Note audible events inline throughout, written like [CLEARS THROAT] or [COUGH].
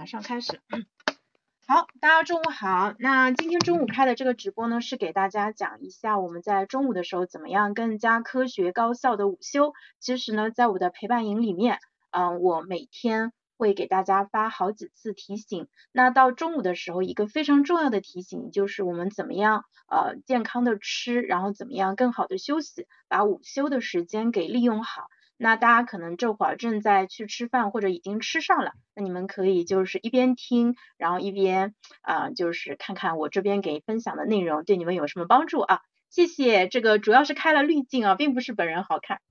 马上开始。[CLEARS THROAT] 好，大家中午好。那今天中午开的这个直播呢，是给大家讲一下我们在中午的时候怎么样更加科学高效的午休。其实呢，在我的陪伴营里面，嗯，我每天会给大家发好几次提醒。那到中午的时候，一个非常重要的提醒就是我们怎么样呃健康的吃，然后怎么样更好的休息，把午休的时间给利用好。那大家可能这会儿正在去吃饭，或者已经吃上了，那你们可以就是一边听，然后一边啊，就是看看我这边给分享的内容对你们有什么帮助啊？谢谢，这个主要是开了滤镜啊，并不是本人好看。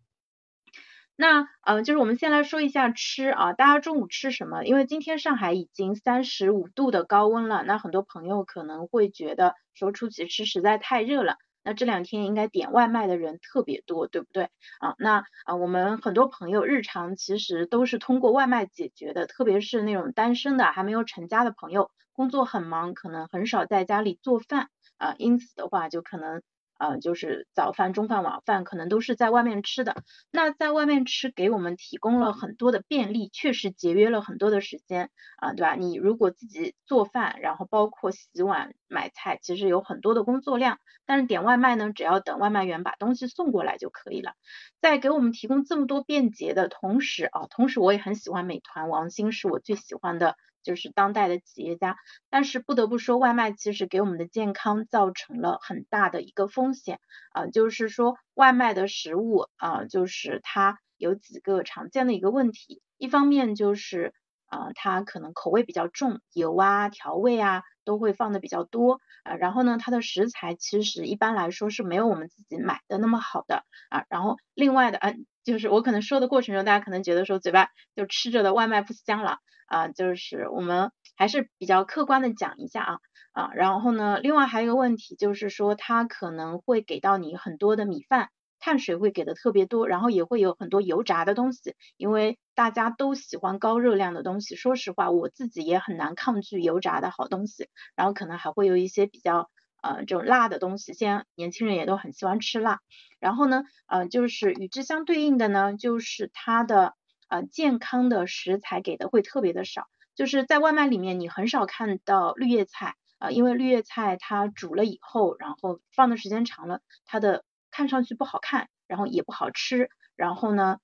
那嗯，就是我们先来说一下吃啊，大家中午吃什么？因为今天上海已经三十五度的高温了，那很多朋友可能会觉得说出去吃实在太热了。那这两天应该点外卖的人特别多，对不对啊？那啊，我们很多朋友日常其实都是通过外卖解决的，特别是那种单身的还没有成家的朋友，工作很忙，可能很少在家里做饭啊，因此的话就可能。呃，就是早饭、中饭、晚饭可能都是在外面吃的。那在外面吃给我们提供了很多的便利，确实节约了很多的时间啊，对吧？你如果自己做饭，然后包括洗碗、买菜，其实有很多的工作量。但是点外卖呢，只要等外卖员把东西送过来就可以了。在给我们提供这么多便捷的同时啊，同时我也很喜欢美团、王兴，是我最喜欢的。就是当代的企业家，但是不得不说，外卖其实给我们的健康造成了很大的一个风险。啊，就是说外卖的食物啊，就是它有几个常见的一个问题，一方面就是啊，它可能口味比较重，油啊、调味啊都会放的比较多啊，然后呢，它的食材其实一般来说是没有我们自己买的那么好的啊，然后另外的啊，就是我可能说的过程中，大家可能觉得说嘴巴就吃着的外卖不香了。啊，就是我们还是比较客观的讲一下啊啊，然后呢，另外还有一个问题就是说，它可能会给到你很多的米饭，碳水会给的特别多，然后也会有很多油炸的东西，因为大家都喜欢高热量的东西。说实话，我自己也很难抗拒油炸的好东西，然后可能还会有一些比较呃这种辣的东西，现在年轻人也都很喜欢吃辣。然后呢，呃，就是与之相对应的呢，就是它的。呃，健康的食材给的会特别的少，就是在外卖里面你很少看到绿叶菜啊，因为绿叶菜它煮了以后，然后放的时间长了，它的看上去不好看，然后也不好吃，然后呢，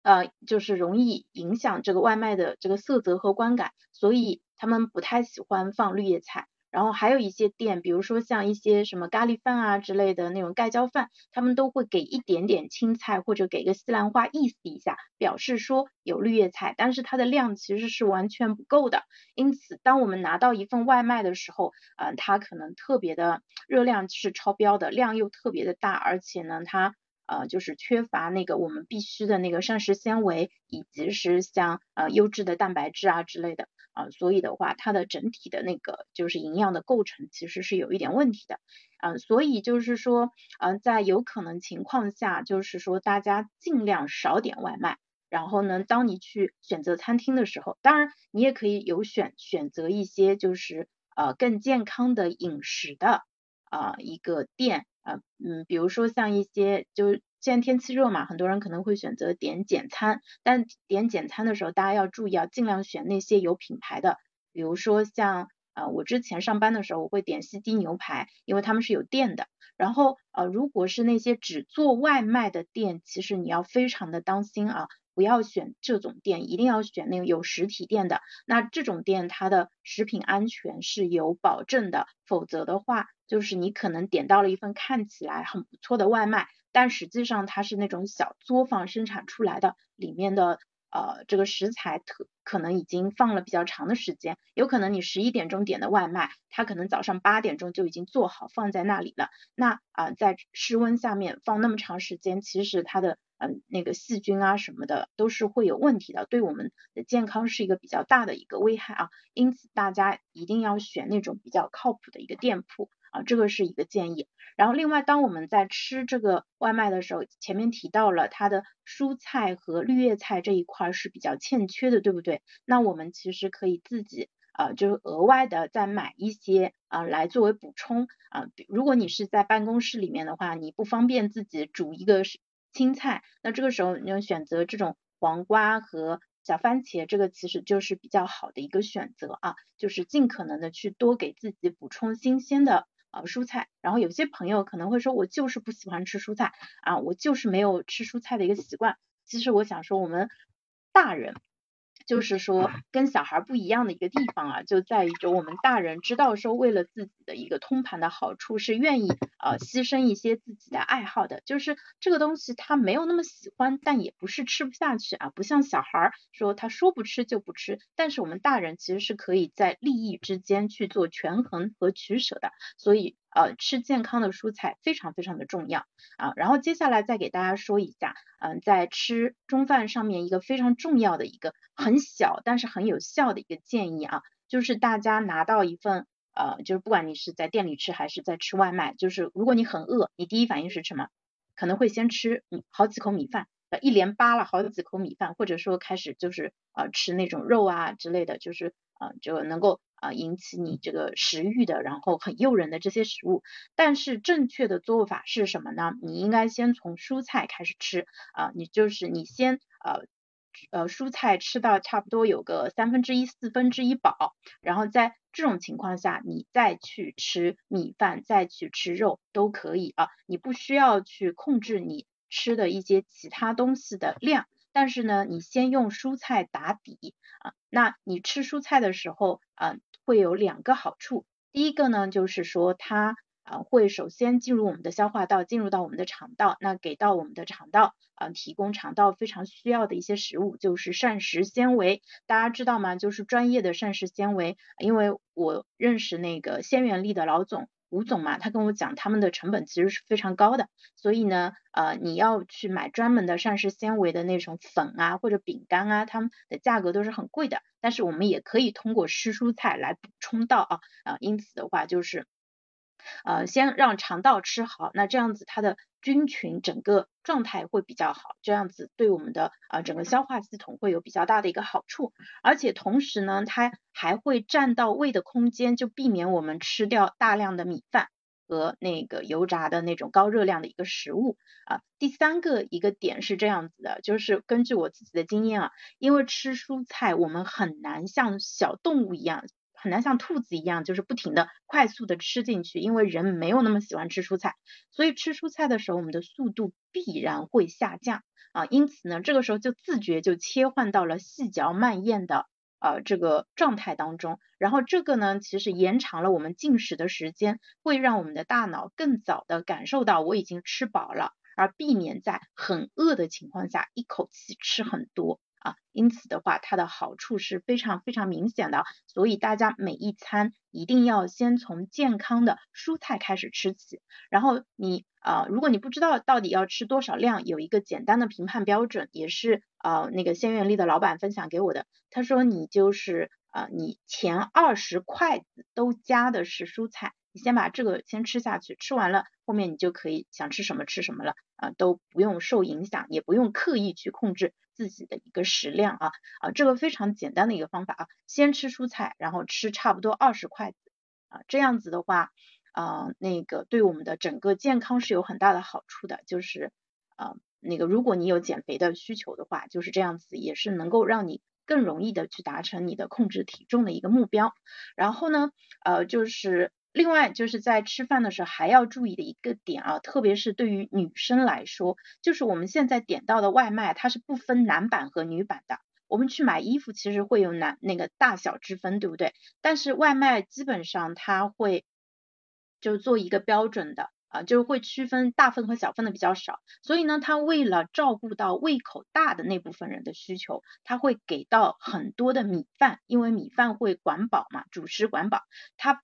呃，就是容易影响这个外卖的这个色泽和观感，所以他们不太喜欢放绿叶菜。然后还有一些店，比如说像一些什么咖喱饭啊之类的那种盖浇饭，他们都会给一点点青菜或者给个西兰花意思一下，表示说有绿叶菜，但是它的量其实是完全不够的。因此，当我们拿到一份外卖的时候，嗯，它可能特别的热量是超标的，量又特别的大，而且呢，它呃就是缺乏那个我们必须的那个膳食纤维，以及是像呃优质的蛋白质啊之类的。啊，所以的话，它的整体的那个就是营养的构成其实是有一点问题的，嗯，所以就是说，嗯，在有可能情况下，就是说大家尽量少点外卖，然后呢，当你去选择餐厅的时候，当然你也可以有选选择一些就是呃更健康的饮食的啊一个店，啊嗯，比如说像一些就。现在天气热嘛，很多人可能会选择点简餐，但点简餐的时候，大家要注意啊，尽量选那些有品牌的，比如说像呃我之前上班的时候，我会点西堤牛排，因为他们是有店的。然后呃如果是那些只做外卖的店，其实你要非常的当心啊，不要选这种店，一定要选那个有实体店的。那这种店它的食品安全是有保证的，否则的话，就是你可能点到了一份看起来很不错的外卖。但实际上它是那种小作坊生产出来的，里面的呃这个食材特可能已经放了比较长的时间，有可能你十一点钟点的外卖，它可能早上八点钟就已经做好放在那里了。那啊在室温下面放那么长时间，其实它的嗯那个细菌啊什么的都是会有问题的，对我们的健康是一个比较大的一个危害啊。因此大家一定要选那种比较靠谱的一个店铺。啊，这个是一个建议。然后另外，当我们在吃这个外卖的时候，前面提到了它的蔬菜和绿叶菜这一块是比较欠缺的，对不对？那我们其实可以自己啊，就是额外的再买一些啊，来作为补充啊。如果你是在办公室里面的话，你不方便自己煮一个青菜，那这个时候你就选择这种黄瓜和小番茄这个其实就是比较好的一个选择啊，就是尽可能的去多给自己补充新鲜的呃蔬菜。然后有些朋友可能会说，我就是不喜欢吃蔬菜啊，我就是没有吃蔬菜的一个习惯。其实我想说，我们大人。就是说，跟小孩不一样的一个地方啊，就在于就我们大人知道说，为了自己的一个通盘的好处，是愿意呃牺牲一些自己的爱好的。就是这个东西他没有那么喜欢，但也不是吃不下去啊，不像小孩说他说不吃就不吃。但是我们大人其实是可以在利益之间去做权衡和取舍的，所以。呃，吃健康的蔬菜非常非常的重要啊。然后接下来再给大家说一下，嗯，在吃中饭上面一个非常重要的一个很小但是很有效的一个建议啊，就是大家拿到一份呃，就是不管你是在店里吃还是在吃外卖，就是如果你很饿，你第一反应是什么？可能会先吃好几口米饭，一连扒了好几口米饭，或者说开始就是呃吃那种肉啊之类的，就是呃就能够。啊，引起你这个食欲的，然后很诱人的这些食物，但是正确的做法是什么呢？你应该先从蔬菜开始吃啊，你就是你先呃呃蔬菜吃到差不多有个三分之一四分之一饱，然后在这种情况下，你再去吃米饭，再去吃肉都可以啊，你不需要去控制你吃的一些其他东西的量。但是呢，你先用蔬菜打底啊，那你吃蔬菜的时候啊，会有两个好处。第一个呢，就是说它啊会首先进入我们的消化道，进入到我们的肠道，那给到我们的肠道啊提供肠道非常需要的一些食物，就是膳食纤维。大家知道吗？就是专业的膳食纤维，因为我认识那个鲜元力的老总。吴总嘛，他跟我讲，他们的成本其实是非常高的，所以呢，呃，你要去买专门的膳食纤维的那种粉啊，或者饼干啊，他们的价格都是很贵的。但是我们也可以通过吃蔬菜来补充到啊，啊，因此的话就是。呃，先让肠道吃好，那这样子它的菌群整个状态会比较好，这样子对我们的呃整个消化系统会有比较大的一个好处，而且同时呢，它还会占到胃的空间，就避免我们吃掉大量的米饭和那个油炸的那种高热量的一个食物啊。第三个一个点是这样子的，就是根据我自己的经验啊，因为吃蔬菜我们很难像小动物一样。很难像兔子一样，就是不停的快速的吃进去，因为人没有那么喜欢吃蔬菜，所以吃蔬菜的时候，我们的速度必然会下降啊。因此呢，这个时候就自觉就切换到了细嚼慢咽的呃这个状态当中。然后这个呢，其实延长了我们进食的时间，会让我们的大脑更早的感受到我已经吃饱了，而避免在很饿的情况下一口气吃很多。啊，因此的话，它的好处是非常非常明显的，所以大家每一餐一定要先从健康的蔬菜开始吃起。然后你啊，如果你不知道到底要吃多少量，有一个简单的评判标准，也是呃那个鲜元力的老板分享给我的。他说你就是啊，你前二十筷子都加的是蔬菜，你先把这个先吃下去，吃完了后面你就可以想吃什么吃什么了啊，都不用受影响，也不用刻意去控制。自己的一个食量啊啊，这个非常简单的一个方法啊，先吃蔬菜，然后吃差不多二十筷子啊，这样子的话啊，那个对我们的整个健康是有很大的好处的，就是啊，那个如果你有减肥的需求的话，就是这样子，也是能够让你更容易的去达成你的控制体重的一个目标。然后呢，呃，就是。另外就是在吃饭的时候还要注意的一个点啊，特别是对于女生来说，就是我们现在点到的外卖，它是不分男版和女版的。我们去买衣服其实会有男那个大小之分，对不对？但是外卖基本上它会就做一个标准的啊，就是会区分大份和小份的比较少。所以呢，它为了照顾到胃口大的那部分人的需求，它会给到很多的米饭，因为米饭会管饱嘛，主食管饱，它。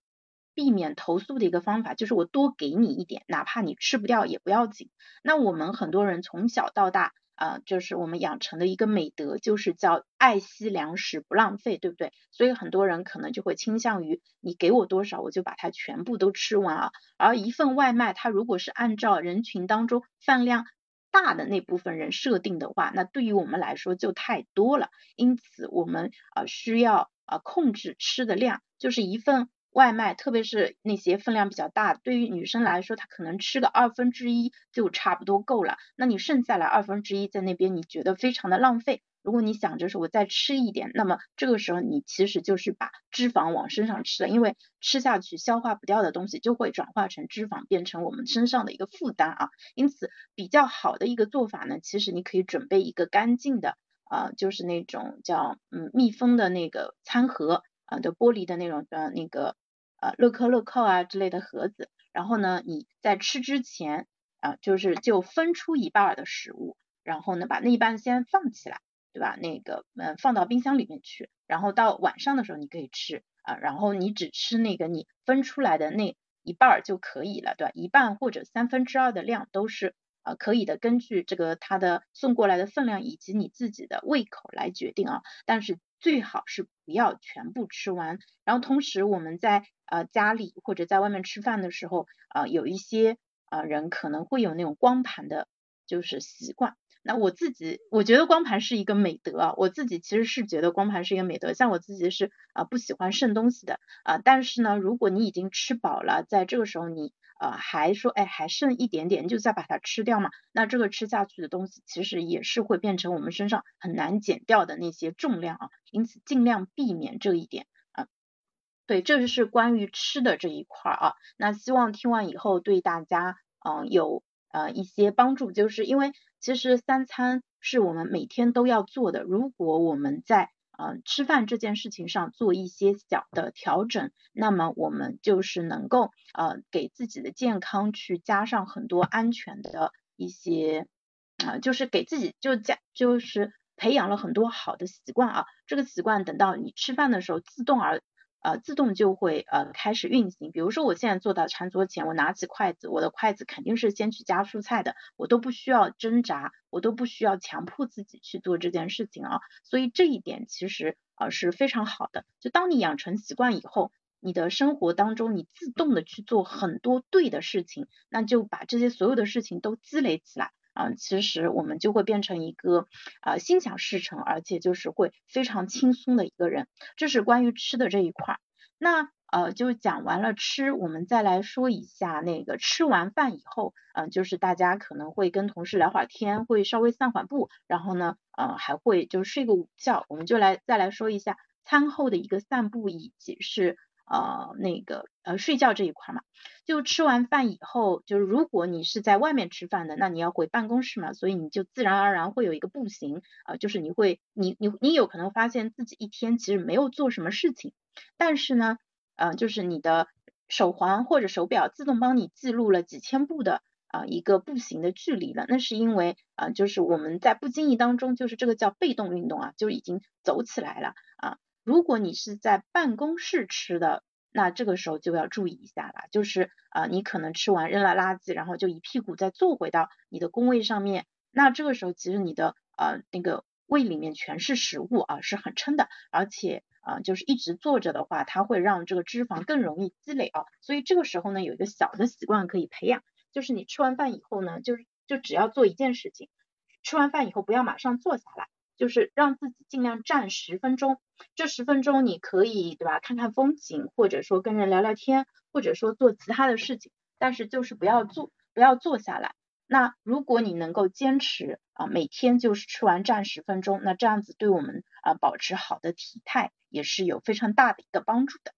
避免投诉的一个方法就是我多给你一点，哪怕你吃不掉也不要紧。那我们很多人从小到大啊，就是我们养成的一个美德，就是叫爱惜粮食不浪费，对不对？所以很多人可能就会倾向于你给我多少，我就把它全部都吃完啊。而一份外卖，它如果是按照人群当中饭量大的那部分人设定的话，那对于我们来说就太多了。因此我们啊需要啊控制吃的量，就是一份。外卖，特别是那些分量比较大，对于女生来说，她可能吃个二分之一就差不多够了。那你剩下来二分之一在那边，你觉得非常的浪费，如果你想着说我再吃一点，那么这个时候你其实就是把脂肪往身上吃了，因为吃下去消化不掉的东西就会转化成脂肪，变成我们身上的一个负担啊。因此比较好的一个做法呢，其实你可以准备一个干净的啊，就是那种叫嗯密封的那个餐盒啊的玻璃的那种的那个呃乐扣乐扣啊之类的盒子，然后呢你在吃之前啊就是就分出一半的食物，然后呢把那一半先放起来。对吧？那个嗯，放到冰箱里面去，然后到晚上的时候你可以吃啊，然后你只吃那个你分出来的那一半儿就可以了，对吧？一半或者三分之二的量都是啊可以的，根据这个它的送过来的分量以及你自己的胃口来决定啊。但是最好是不要全部吃完。然后同时我们在呃家里或者在外面吃饭的时候啊，有一些啊人可能会有那种光盘的，就是习惯。那我自己，我觉得光盘是一个美德啊，我自己其实是觉得光盘是一个美德。像我自己是啊不喜欢剩东西的啊，但是呢，如果你已经吃饱了，在这个时候你呃还说哎还剩一点点，就再把它吃掉嘛，那这个吃下去的东西其实也是会变成我们身上很难减掉的那些重量啊，因此尽量避免这一点对，这就是关于吃的这一块啊，那希望听完以后对大家嗯有呃一些帮助，就是因为。其实三餐是我们每天都要做的。如果我们在呃吃饭这件事情上做一些小的调整，那么我们就是能够呃给自己的健康去加上很多安全的一些啊，就是给自己就加就是培养了很多好的习惯啊。这个习惯等到你吃饭的时候自动而。呃，自动就会呃开始运行。比如说，我现在坐到餐桌前，我拿起筷子，我的筷子肯定是先去夹蔬菜的，我都不需要挣扎，我都不需要强迫自己去做这件事情啊。所以这一点其实呃是非常好的。就当你养成习惯以后，你的生活当中你自动的去做很多对的事情，那就把这些所有的事情都积累起来。啊，其实我们就会变成一个啊心想事成，而且就是会非常轻松的一个人。这是关于吃的这一块儿。那呃就讲完了吃，我们再来说一下那个吃完饭以后，嗯，就是大家可能会跟同事聊会儿天，会稍微散会步，然后呢，呃还会就睡个午觉。我们就来再来说一下餐后的一个散步，以及是。呃，那个呃，睡觉这一块嘛，就吃完饭以后，就是如果你是在外面吃饭的，那你要回办公室嘛，所以你就自然而然会有一个步行啊，就是你会，你你你有可能发现自己一天其实没有做什么事情，但是呢，呃，就是你的手环或者手表自动帮你记录了几千步的啊一个步行的距离了，那是因为啊，就是我们在不经意当中，就是这个叫被动运动啊，就已经走起来了。啊。如果你是在办公室吃的，那这个时候就要注意一下了，就是啊，你可能吃完扔了垃圾，然后就一屁股再坐回到你的工位上面，那这个时候其实你的呃那个胃里面全是食物啊，是很撑的，而且啊就是一直坐着的话，它会让这个脂肪更容易积累啊，所以这个时候呢有一个小的习惯可以培养，就是你吃完饭以后呢，就是就只要做一件事情，吃完饭以后不要马上坐下来。就是让自己尽量站十分钟，这十分钟你可以对吧，看看风景，或者说跟人聊聊天，或者说做其他的事情，但是就是不要坐，不要坐下来。那如果你能够坚持啊，每天就是吃完站十分钟，那这样子对我们啊保持好的体态也是有非常大的一个帮助的。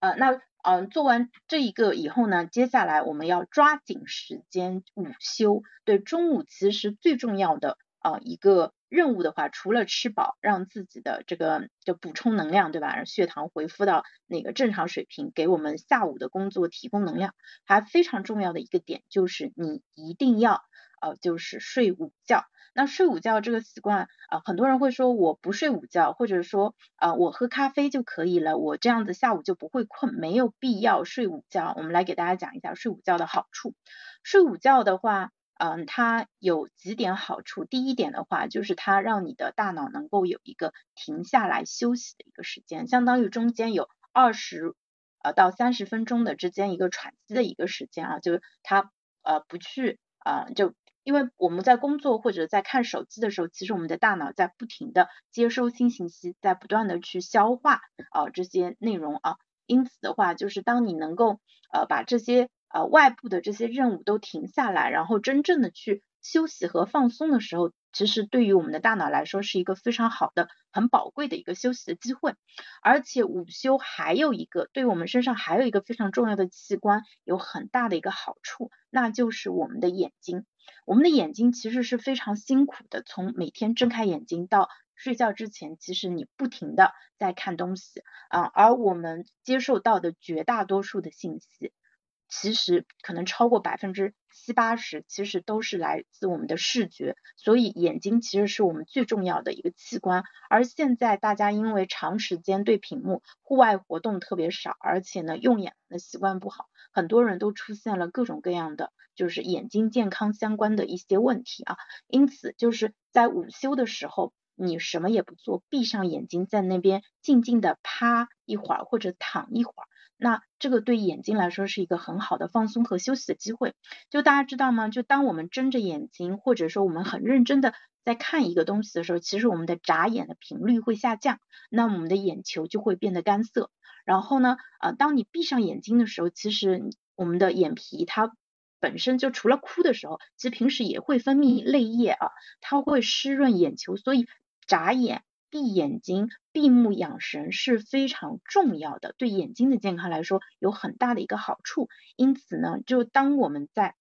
呃，那嗯做完这一个以后呢，接下来我们要抓紧时间午休，对中午其实最重要的啊一个。任务的话，除了吃饱，让自己的这个就补充能量，对吧？让血糖恢复到那个正常水平，给我们下午的工作提供能量。还非常重要的一个点就是，你一定要呃，就是睡午觉。那睡午觉这个习惯啊，很多人会说我不睡午觉，或者说啊我喝咖啡就可以了，我这样子下午就不会困，没有必要睡午觉。我们来给大家讲一下睡午觉的好处。睡午觉的话。嗯，它有几点好处。第一点的话，就是它让你的大脑能够有一个停下来休息的一个时间，相当于中间有二十呃到三十分钟的之间一个喘息的一个时间啊，就是它呃不去啊，就因为我们在工作或者在看手机的时候，其实我们的大脑在不停的接收新信息，在不断的去消化啊这些内容啊，因此的话，就是当你能够呃把这些呃，外部的这些任务都停下来，然后真正的去休息和放松的时候，其实对于我们的大脑来说是一个非常好的、很宝贵的一个休息的机会。而且午休还有一个对于我们身上还有一个非常重要的器官有很大的一个好处，那就是我们的眼睛。我们的眼睛其实是非常辛苦的，从每天睁开眼睛到睡觉之前，其实你不停的在看东西啊，而我们接受到的绝大多数的信息。其实可能超过百分之七八十，其实都是来自我们的视觉，所以眼睛其实是我们最重要的一个器官。而现在大家因为长时间对屏幕，户外活动特别少，而且呢用眼的习惯不好，很多人都出现了各种各样的就是眼睛健康相关的一些问题啊。因此就是在午休的时候，你什么也不做，闭上眼睛在那边静静的趴一会儿或者躺一会儿。那这个对眼睛来说是一个很好的放松和休息的机会。就大家知道吗？就当我们睁着眼睛，或者说我们很认真的在看一个东西的时候，其实我们的眨眼的频率会下降，那我们的眼球就会变得干涩。然后呢，呃，当你闭上眼睛的时候，其实我们的眼皮它本身就除了哭的时候，其实平时也会分泌泪液啊，它会湿润眼球，所以眨眼。闭眼睛、闭目养神是非常重要的，对眼睛的健康来说有很大的一个好处。因此呢，就当我们在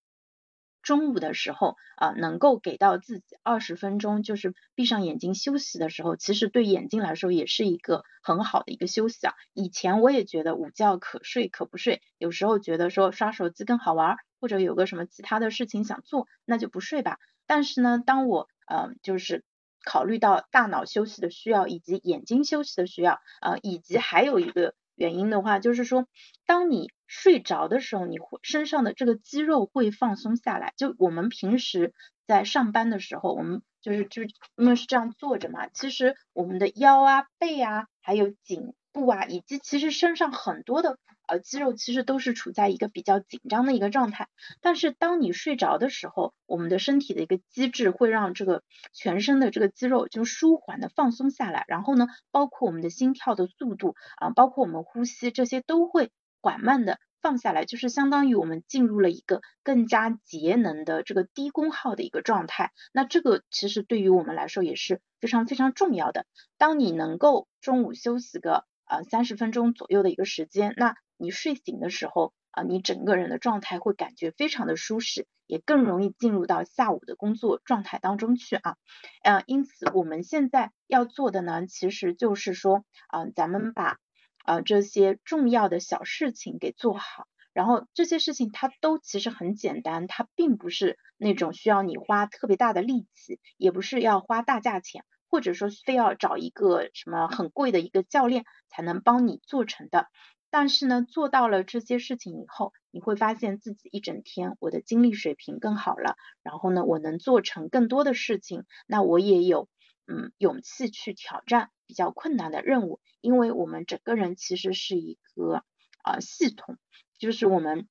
中午的时候啊，能够给到自己二十分钟，就是闭上眼睛休息的时候，其实对眼睛来说也是一个很好的一个休息啊。以前我也觉得午觉可睡可不睡，有时候觉得说刷手机更好玩，或者有个什么其他的事情想做，那就不睡吧。但是呢，当我呃就是考虑到大脑休息的需要，以及眼睛休息的需要，呃，以及还有一个原因的话，就是说，当你睡着的时候，你会身上的这个肌肉会放松下来。就我们平时在上班的时候，我们就是就是因为是这样坐着嘛，其实我们的腰啊、背啊，还有颈部啊，以及其实身上很多的。呃，肌肉其实都是处在一个比较紧张的一个状态，但是当你睡着的时候，我们的身体的一个机制会让这个全身的这个肌肉就舒缓的放松下来，然后呢，包括我们的心跳的速度啊，包括我们呼吸这些都会缓慢的放下来，就是相当于我们进入了一个更加节能的这个低功耗的一个状态。那这个其实对于我们来说也是非常非常重要的。当你能够中午休息个呃三十分钟左右的一个时间，那你睡醒的时候啊，你整个人的状态会感觉非常的舒适，也更容易进入到下午的工作状态当中去啊。呃，因此我们现在要做的呢，其实就是说啊，咱们把啊这些重要的小事情给做好，然后这些事情它都其实很简单，它并不是那种需要你花特别大的力气，也不是要花大价钱，或者说非要找一个什么很贵的一个教练才能帮你做成的。但是呢，做到了这些事情以后，你会发现自己一整天我的精力水平更好了，然后呢，我能做成更多的事情，那我也有嗯勇气去挑战比较困难的任务，因为我们整个人其实是一个啊系统，就是我们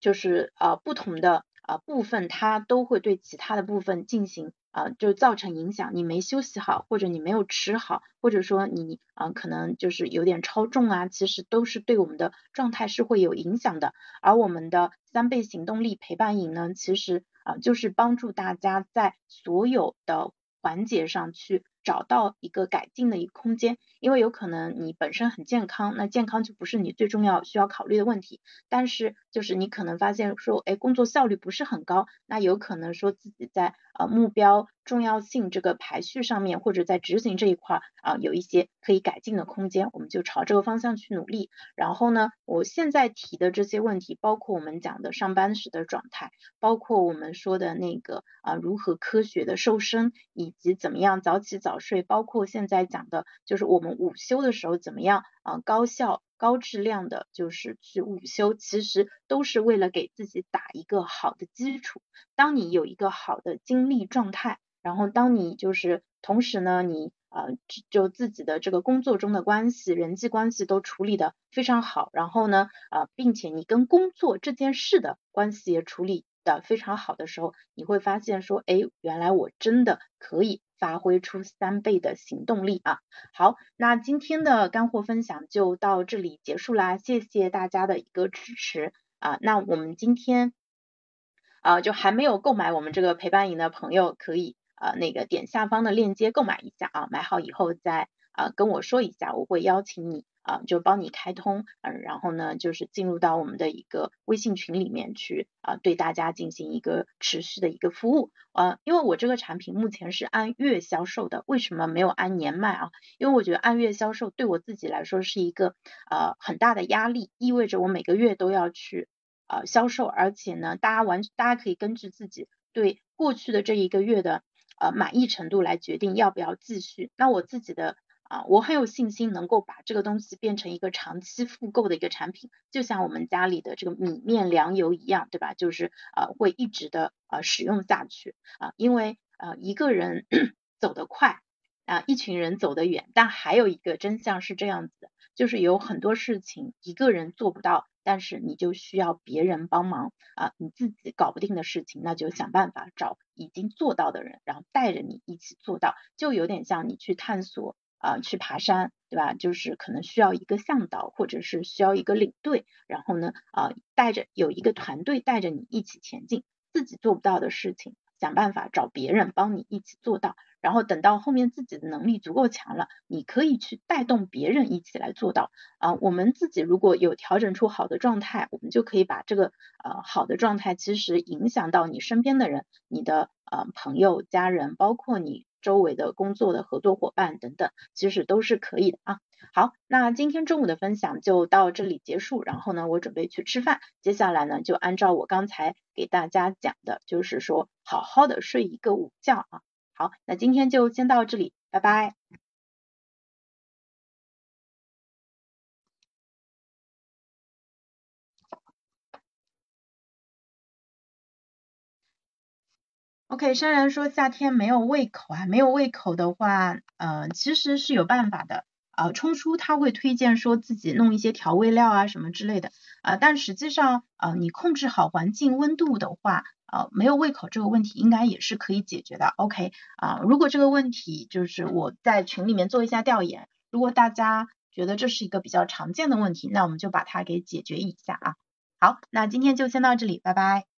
就是呃不同的啊部分，它都会对其他的部分进行。啊，就造成影响，你没休息好，或者你没有吃好，或者说你啊可能就是有点超重啊，其实都是对我们的状态是会有影响的。而我们的三倍行动力陪伴营呢，其实啊就是帮助大家在所有的环节上去。找到一个改进的一个空间，因为有可能你本身很健康，那健康就不是你最重要需要考虑的问题。但是就是你可能发现说，哎，工作效率不是很高，那有可能说自己在呃目标重要性这个排序上面，或者在执行这一块啊有一些可以改进的空间，我们就朝这个方向去努力。然后呢，我现在提的这些问题，包括我们讲的上班时的状态，包括我们说的那个啊如何科学的瘦身，以及怎么样早起早。睡，包括现在讲的，就是我们午休的时候怎么样啊，高效、高质量的，就是去午休，其实都是为了给自己打一个好的基础。当你有一个好的精力状态，然后当你就是同时呢，你啊就自己的这个工作中的关系、人际关系都处理的非常好，然后呢啊，并且你跟工作这件事的关系也处理的非常好的时候，你会发现说，哎，原来我真的可以。发挥出三倍的行动力啊！好，那今天的干货分享就到这里结束啦，谢谢大家的一个支持啊！那我们今天啊，就还没有购买我们这个陪伴营的朋友，可以呃那个点下方的链接购买一下啊，买好以后再啊跟我说一下，我会邀请你。啊，就帮你开通，嗯，然后呢，就是进入到我们的一个微信群里面去，啊，对大家进行一个持续的一个服务，啊，因为我这个产品目前是按月销售的，为什么没有按年卖啊？因为我觉得按月销售对我自己来说是一个呃很大的压力，意味着我每个月都要去呃销售，而且呢，大家完大家可以根据自己对过去的这一个月的呃满意程度来决定要不要继续。那我自己的。啊，我很有信心能够把这个东西变成一个长期复购的一个产品，就像我们家里的这个米面粮油一样，对吧？就是呃会一直的呃使用下去啊，因为呃一个人 [CLEARS THROAT] 走得快啊，一群人走得远，但还有一个真相是这样子的，就是有很多事情一个人做不到，但是你就需要别人帮忙啊，你自己搞不定的事情，那就想办法找已经做到的人，然后带着你一起做到，就有点像你去探索。啊，去爬山，对吧？就是可能需要一个向导，或者是需要一个领队，然后呢，啊，带着有一个团队带着你一起前进，自己做不到的事情，想办法找别人帮你一起做到，然后等到后面自己的能力足够强了，你可以去带动别人一起来做到。啊，我们自己如果有调整出好的状态，我们就可以把这个呃好的状态，其实影响到你身边的人，你的呃朋友、家人，包括你。周围的工作的合作伙伴等等，其实都是可以的啊。好，那今天中午的分享就到这里结束。然后呢，我准备去吃饭。接下来呢，就按照我刚才给大家讲的，就是说好好的睡一个午觉啊。好，那今天就先到这里，拜拜。OK，山人说夏天没有胃口啊，没有胃口的话，呃，其实是有办法的啊。冲叔他会推荐说自己弄一些调味料啊什么之类的啊，但实际上啊，你控制好环境温度的话，呃，没有胃口这个问题应该也是可以解决的。OK，啊，如果这个问题就是我在群里面做一下调研，如果大家觉得这是一个比较常见的问题，那我们就把它给解决一下啊。好，那今天就先到这里，拜拜。